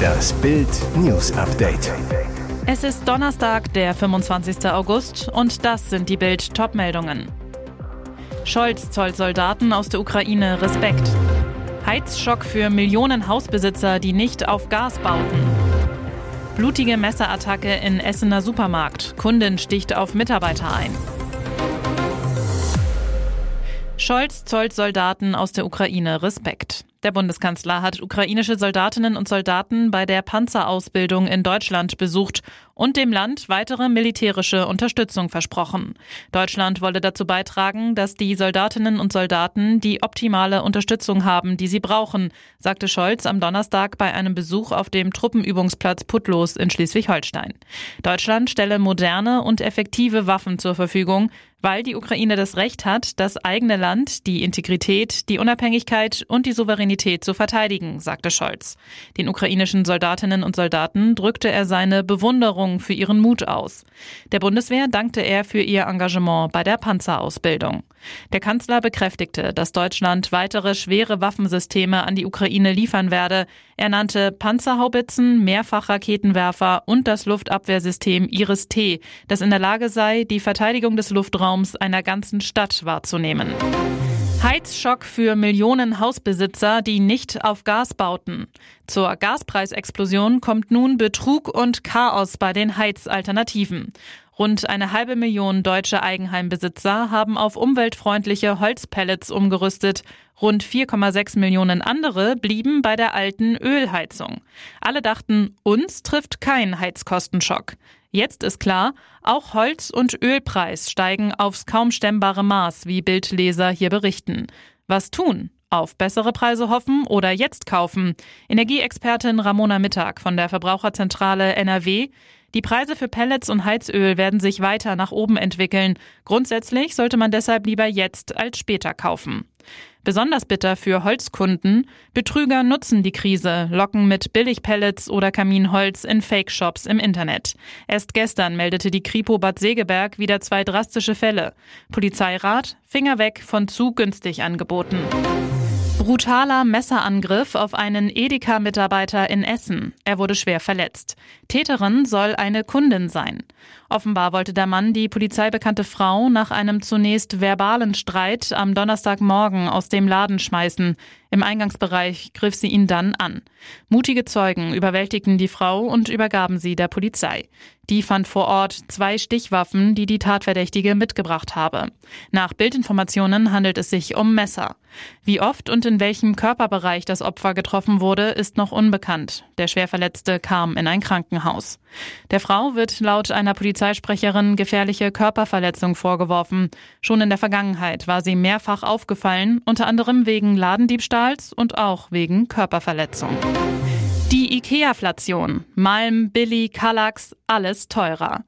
Das Bild News Update. Es ist Donnerstag, der 25. August und das sind die Bild Topmeldungen. Scholz zollt Soldaten aus der Ukraine Respekt. Heizschock für Millionen Hausbesitzer, die nicht auf Gas bauten. Blutige Messerattacke in Essener Supermarkt. Kundin sticht auf Mitarbeiter ein. Scholz zollt Soldaten aus der Ukraine Respekt. Der Bundeskanzler hat ukrainische Soldatinnen und Soldaten bei der Panzerausbildung in Deutschland besucht und dem Land weitere militärische Unterstützung versprochen. Deutschland wolle dazu beitragen, dass die Soldatinnen und Soldaten die optimale Unterstützung haben, die sie brauchen, sagte Scholz am Donnerstag bei einem Besuch auf dem Truppenübungsplatz Putlos in Schleswig-Holstein. Deutschland stelle moderne und effektive Waffen zur Verfügung, weil die Ukraine das Recht hat, das eigene Land, die Integrität, die Unabhängigkeit und die Souveränität zu verteidigen, sagte Scholz. Den ukrainischen Soldatinnen und Soldaten drückte er seine Bewunderung für ihren Mut aus. Der Bundeswehr dankte er für ihr Engagement bei der Panzerausbildung. Der Kanzler bekräftigte, dass Deutschland weitere schwere Waffensysteme an die Ukraine liefern werde. Er nannte Panzerhaubitzen, Mehrfachraketenwerfer und das Luftabwehrsystem Iris-T, das in der Lage sei, die Verteidigung des Luftraums Wohnraums einer ganzen Stadt wahrzunehmen. Heizschock für Millionen Hausbesitzer, die nicht auf Gas bauten. Zur Gaspreisexplosion kommt nun Betrug und Chaos bei den Heizalternativen. Rund eine halbe Million deutsche Eigenheimbesitzer haben auf umweltfreundliche Holzpellets umgerüstet. Rund 4,6 Millionen andere blieben bei der alten Ölheizung. Alle dachten, uns trifft kein Heizkostenschock. Jetzt ist klar, auch Holz- und Ölpreis steigen aufs kaum stemmbare Maß, wie Bildleser hier berichten. Was tun? Auf bessere Preise hoffen oder jetzt kaufen? Energieexpertin Ramona Mittag von der Verbraucherzentrale NRW. Die Preise für Pellets und Heizöl werden sich weiter nach oben entwickeln. Grundsätzlich sollte man deshalb lieber jetzt als später kaufen. Besonders bitter für Holzkunden. Betrüger nutzen die Krise, locken mit Billigpellets oder Kaminholz in Fake-Shops im Internet. Erst gestern meldete die Kripo Bad Segeberg wieder zwei drastische Fälle. Polizeirat, Finger weg von zu günstig angeboten. Brutaler Messerangriff auf einen Edeka-Mitarbeiter in Essen. Er wurde schwer verletzt. Täterin soll eine Kundin sein. Offenbar wollte der Mann die polizeibekannte Frau nach einem zunächst verbalen Streit am Donnerstagmorgen aus dem Laden schmeißen. Im Eingangsbereich griff sie ihn dann an. Mutige Zeugen überwältigten die Frau und übergaben sie der Polizei. Die fand vor Ort zwei Stichwaffen, die die Tatverdächtige mitgebracht habe. Nach Bildinformationen handelt es sich um Messer. Wie oft und in welchem Körperbereich das Opfer getroffen wurde, ist noch unbekannt. Der Schwerverletzte kam in ein Krankenhaus. Der Frau wird laut einer Polizeisprecherin gefährliche Körperverletzung vorgeworfen. Schon in der Vergangenheit war sie mehrfach aufgefallen, unter anderem wegen Ladendiebstahl Diebstahls und auch wegen Körperverletzung. Die IKEA-Flation. Malm, Billy, Kallax, alles teurer.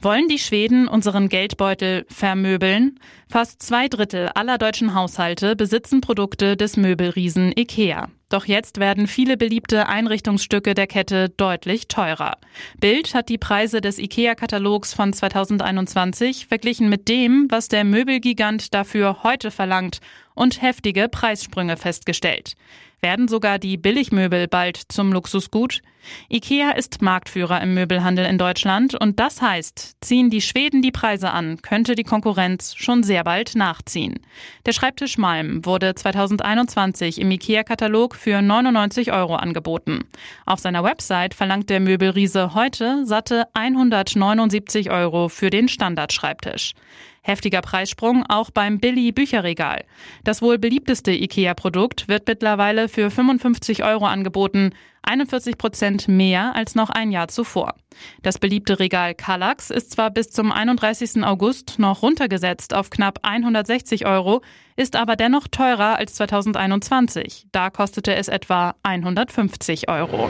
Wollen die Schweden unseren Geldbeutel vermöbeln? Fast zwei Drittel aller deutschen Haushalte besitzen Produkte des Möbelriesen IKEA. Doch jetzt werden viele beliebte Einrichtungsstücke der Kette deutlich teurer. Bild hat die Preise des IKEA-Katalogs von 2021 verglichen mit dem, was der Möbelgigant dafür heute verlangt und heftige Preissprünge festgestellt. Werden sogar die Billigmöbel bald zum Luxusgut? IKEA ist Marktführer im Möbelhandel in Deutschland und das heißt, ziehen die Schweden die Preise an, könnte die Konkurrenz schon sehr bald nachziehen. Der Schreibtisch Malm wurde 2021 im IKEA-Katalog für 99 Euro angeboten. Auf seiner Website verlangt der Möbelriese heute satte 179 Euro für den Standardschreibtisch. Heftiger Preissprung auch beim Billy Bücherregal. Das wohl beliebteste IKEA-Produkt wird mittlerweile für 55 Euro angeboten, 41 Prozent mehr als noch ein Jahr zuvor. Das beliebte Regal Kallax ist zwar bis zum 31. August noch runtergesetzt auf knapp 160 Euro, ist aber dennoch teurer als 2021. Da kostete es etwa 150 Euro.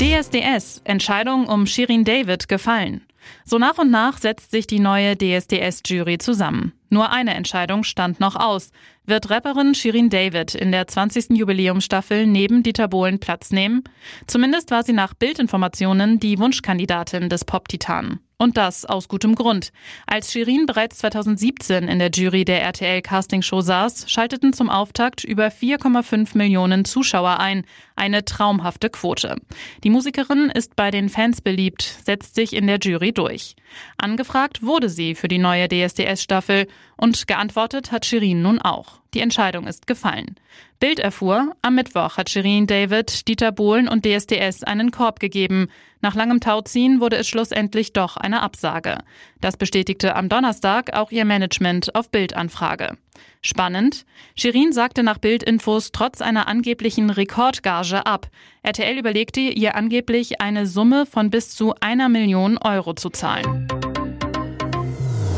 DSDS, Entscheidung um Shirin David gefallen. So nach und nach setzt sich die neue DSDS-Jury zusammen. Nur eine Entscheidung stand noch aus. Wird Rapperin Shirin David in der 20. Jubiläumsstaffel neben Dieter Bohlen Platz nehmen? Zumindest war sie nach Bildinformationen die Wunschkandidatin des Pop-Titanen. Und das aus gutem Grund. Als Shirin bereits 2017 in der Jury der RTL Castingshow saß, schalteten zum Auftakt über 4,5 Millionen Zuschauer ein. Eine traumhafte Quote. Die Musikerin ist bei den Fans beliebt, setzt sich in der Jury durch. Angefragt wurde sie für die neue DSDS-Staffel und geantwortet hat Shirin nun auch. Die Entscheidung ist gefallen. Bild erfuhr, am Mittwoch hat Shirin David, Dieter Bohlen und DSDS einen Korb gegeben. Nach langem Tauziehen wurde es schlussendlich doch eine Absage. Das bestätigte am Donnerstag auch ihr Management auf Bildanfrage. Spannend. Shirin sagte nach Bildinfos trotz einer angeblichen Rekordgage ab. RTL überlegte, ihr angeblich eine Summe von bis zu einer Million Euro zu zahlen.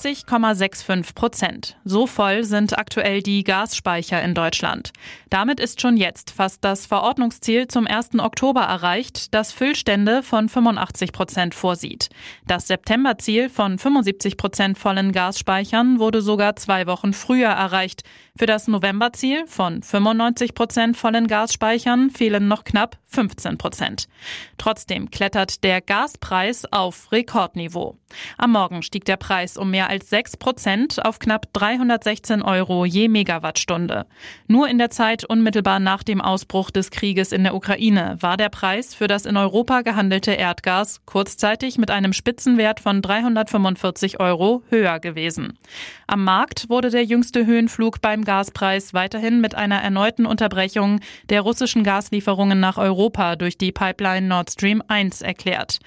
80,65 Prozent. So voll sind aktuell die Gasspeicher in Deutschland. Damit ist schon jetzt fast das Verordnungsziel zum 1. Oktober erreicht, das Füllstände von 85 Prozent vorsieht. Das Septemberziel von 75 Prozent vollen Gasspeichern wurde sogar zwei Wochen früher erreicht. Für das Novemberziel von 95 Prozent vollen Gasspeichern fehlen noch knapp 15 Prozent. Trotzdem klettert der Gaspreis auf Rekordniveau. Am Morgen stieg der Preis um mehr als 6 Prozent auf knapp 316 Euro je Megawattstunde. Nur in der Zeit unmittelbar nach dem Ausbruch des Krieges in der Ukraine war der Preis für das in Europa gehandelte Erdgas kurzzeitig mit einem Spitzenwert von 345 Euro höher gewesen. Am Markt wurde der jüngste Höhenflug beim Gaspreis weiterhin mit einer erneuten Unterbrechung der russischen Gaslieferungen nach Europa durch die Pipeline Nord Stream 1 erklärt.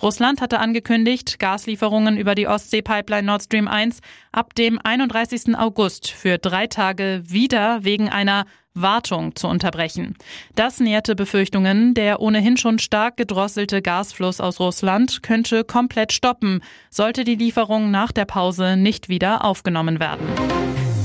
Russland hatte angekündigt, Gaslieferungen über die Ostsee-Pipeline Nord Stream 1 ab dem 31. August für drei Tage wieder wegen einer Wartung zu unterbrechen. Das nährte Befürchtungen, der ohnehin schon stark gedrosselte Gasfluss aus Russland könnte komplett stoppen, sollte die Lieferung nach der Pause nicht wieder aufgenommen werden.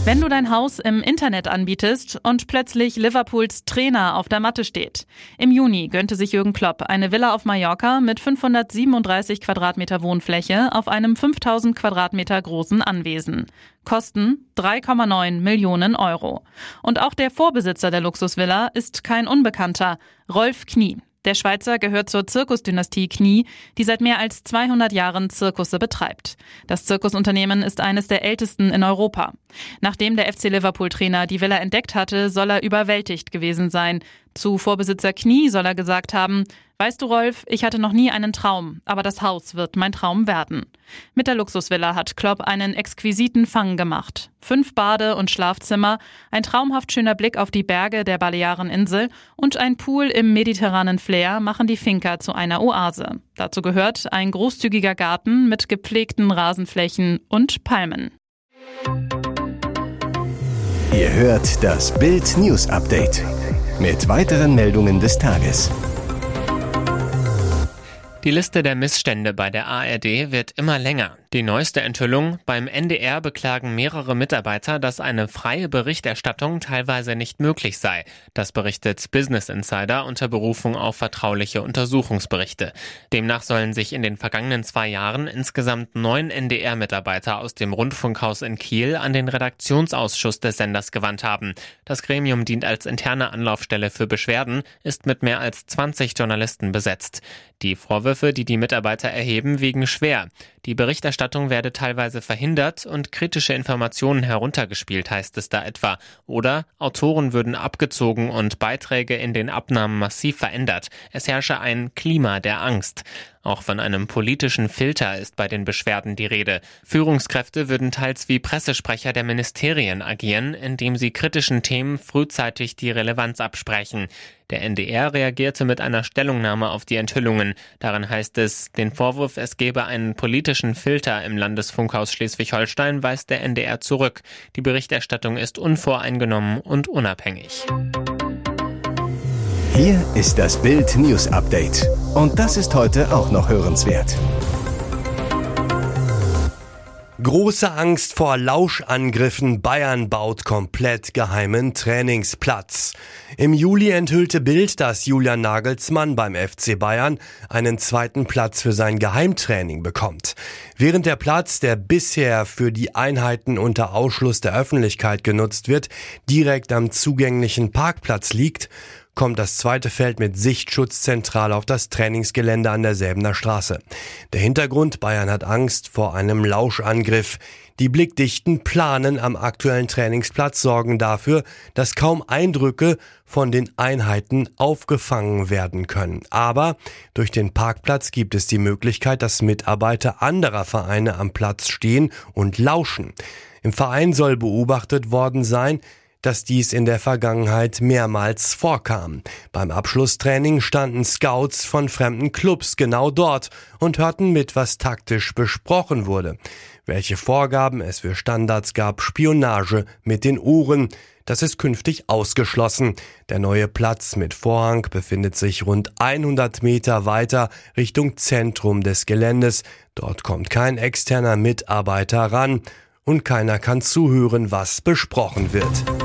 Wenn du dein Haus im Internet anbietest und plötzlich Liverpools Trainer auf der Matte steht. Im Juni gönnte sich Jürgen Klopp eine Villa auf Mallorca mit 537 Quadratmeter Wohnfläche auf einem 5000 Quadratmeter großen Anwesen. Kosten 3,9 Millionen Euro. Und auch der Vorbesitzer der Luxusvilla ist kein Unbekannter, Rolf Knie. Der Schweizer gehört zur Zirkusdynastie Knie, die seit mehr als 200 Jahren Zirkusse betreibt. Das Zirkusunternehmen ist eines der ältesten in Europa. Nachdem der FC Liverpool-Trainer die Villa entdeckt hatte, soll er überwältigt gewesen sein. Zu Vorbesitzer Knie soll er gesagt haben, Weißt du, Rolf, ich hatte noch nie einen Traum, aber das Haus wird mein Traum werden. Mit der Luxusvilla hat Klopp einen exquisiten Fang gemacht. Fünf Bade- und Schlafzimmer, ein traumhaft schöner Blick auf die Berge der Baleareninsel und ein Pool im mediterranen Flair machen die Finca zu einer Oase. Dazu gehört ein großzügiger Garten mit gepflegten Rasenflächen und Palmen. Ihr hört das Bild News Update mit weiteren Meldungen des Tages. Die Liste der Missstände bei der ARD wird immer länger. Die neueste Enthüllung, beim NDR beklagen mehrere Mitarbeiter, dass eine freie Berichterstattung teilweise nicht möglich sei. Das berichtet Business Insider unter Berufung auf vertrauliche Untersuchungsberichte. Demnach sollen sich in den vergangenen zwei Jahren insgesamt neun NDR-Mitarbeiter aus dem Rundfunkhaus in Kiel an den Redaktionsausschuss des Senders gewandt haben. Das Gremium dient als interne Anlaufstelle für Beschwerden, ist mit mehr als 20 Journalisten besetzt. Die Vorwürfe, die die Mitarbeiter erheben, wiegen schwer. Die Berichterstattung werde teilweise verhindert und kritische Informationen heruntergespielt, heißt es da etwa. Oder Autoren würden abgezogen und Beiträge in den Abnahmen massiv verändert. Es herrsche ein Klima der Angst. Auch von einem politischen Filter ist bei den Beschwerden die Rede. Führungskräfte würden teils wie Pressesprecher der Ministerien agieren, indem sie kritischen Themen frühzeitig die Relevanz absprechen. Der NDR reagierte mit einer Stellungnahme auf die Enthüllungen. Darin heißt es, den Vorwurf, es gebe einen politischen Filter im Landesfunkhaus Schleswig-Holstein, weist der NDR zurück. Die Berichterstattung ist unvoreingenommen und unabhängig. Hier ist das Bild News Update. Und das ist heute auch noch hörenswert. Große Angst vor Lauschangriffen. Bayern baut komplett geheimen Trainingsplatz. Im Juli enthüllte Bild, dass Julian Nagelsmann beim FC Bayern einen zweiten Platz für sein Geheimtraining bekommt. Während der Platz, der bisher für die Einheiten unter Ausschluss der Öffentlichkeit genutzt wird, direkt am zugänglichen Parkplatz liegt, kommt das zweite Feld mit Sichtschutz zentral auf das Trainingsgelände an der Straße. Der Hintergrund, Bayern hat Angst vor einem Lauschangriff. Die blickdichten Planen am aktuellen Trainingsplatz sorgen dafür, dass kaum Eindrücke von den Einheiten aufgefangen werden können. Aber durch den Parkplatz gibt es die Möglichkeit, dass Mitarbeiter anderer Vereine am Platz stehen und lauschen. Im Verein soll beobachtet worden sein, dass dies in der Vergangenheit mehrmals vorkam. Beim Abschlusstraining standen Scouts von fremden Clubs genau dort und hörten mit, was taktisch besprochen wurde. Welche Vorgaben es für Standards gab, Spionage mit den Uhren, das ist künftig ausgeschlossen. Der neue Platz mit Vorhang befindet sich rund 100 Meter weiter Richtung Zentrum des Geländes. Dort kommt kein externer Mitarbeiter ran und keiner kann zuhören, was besprochen wird.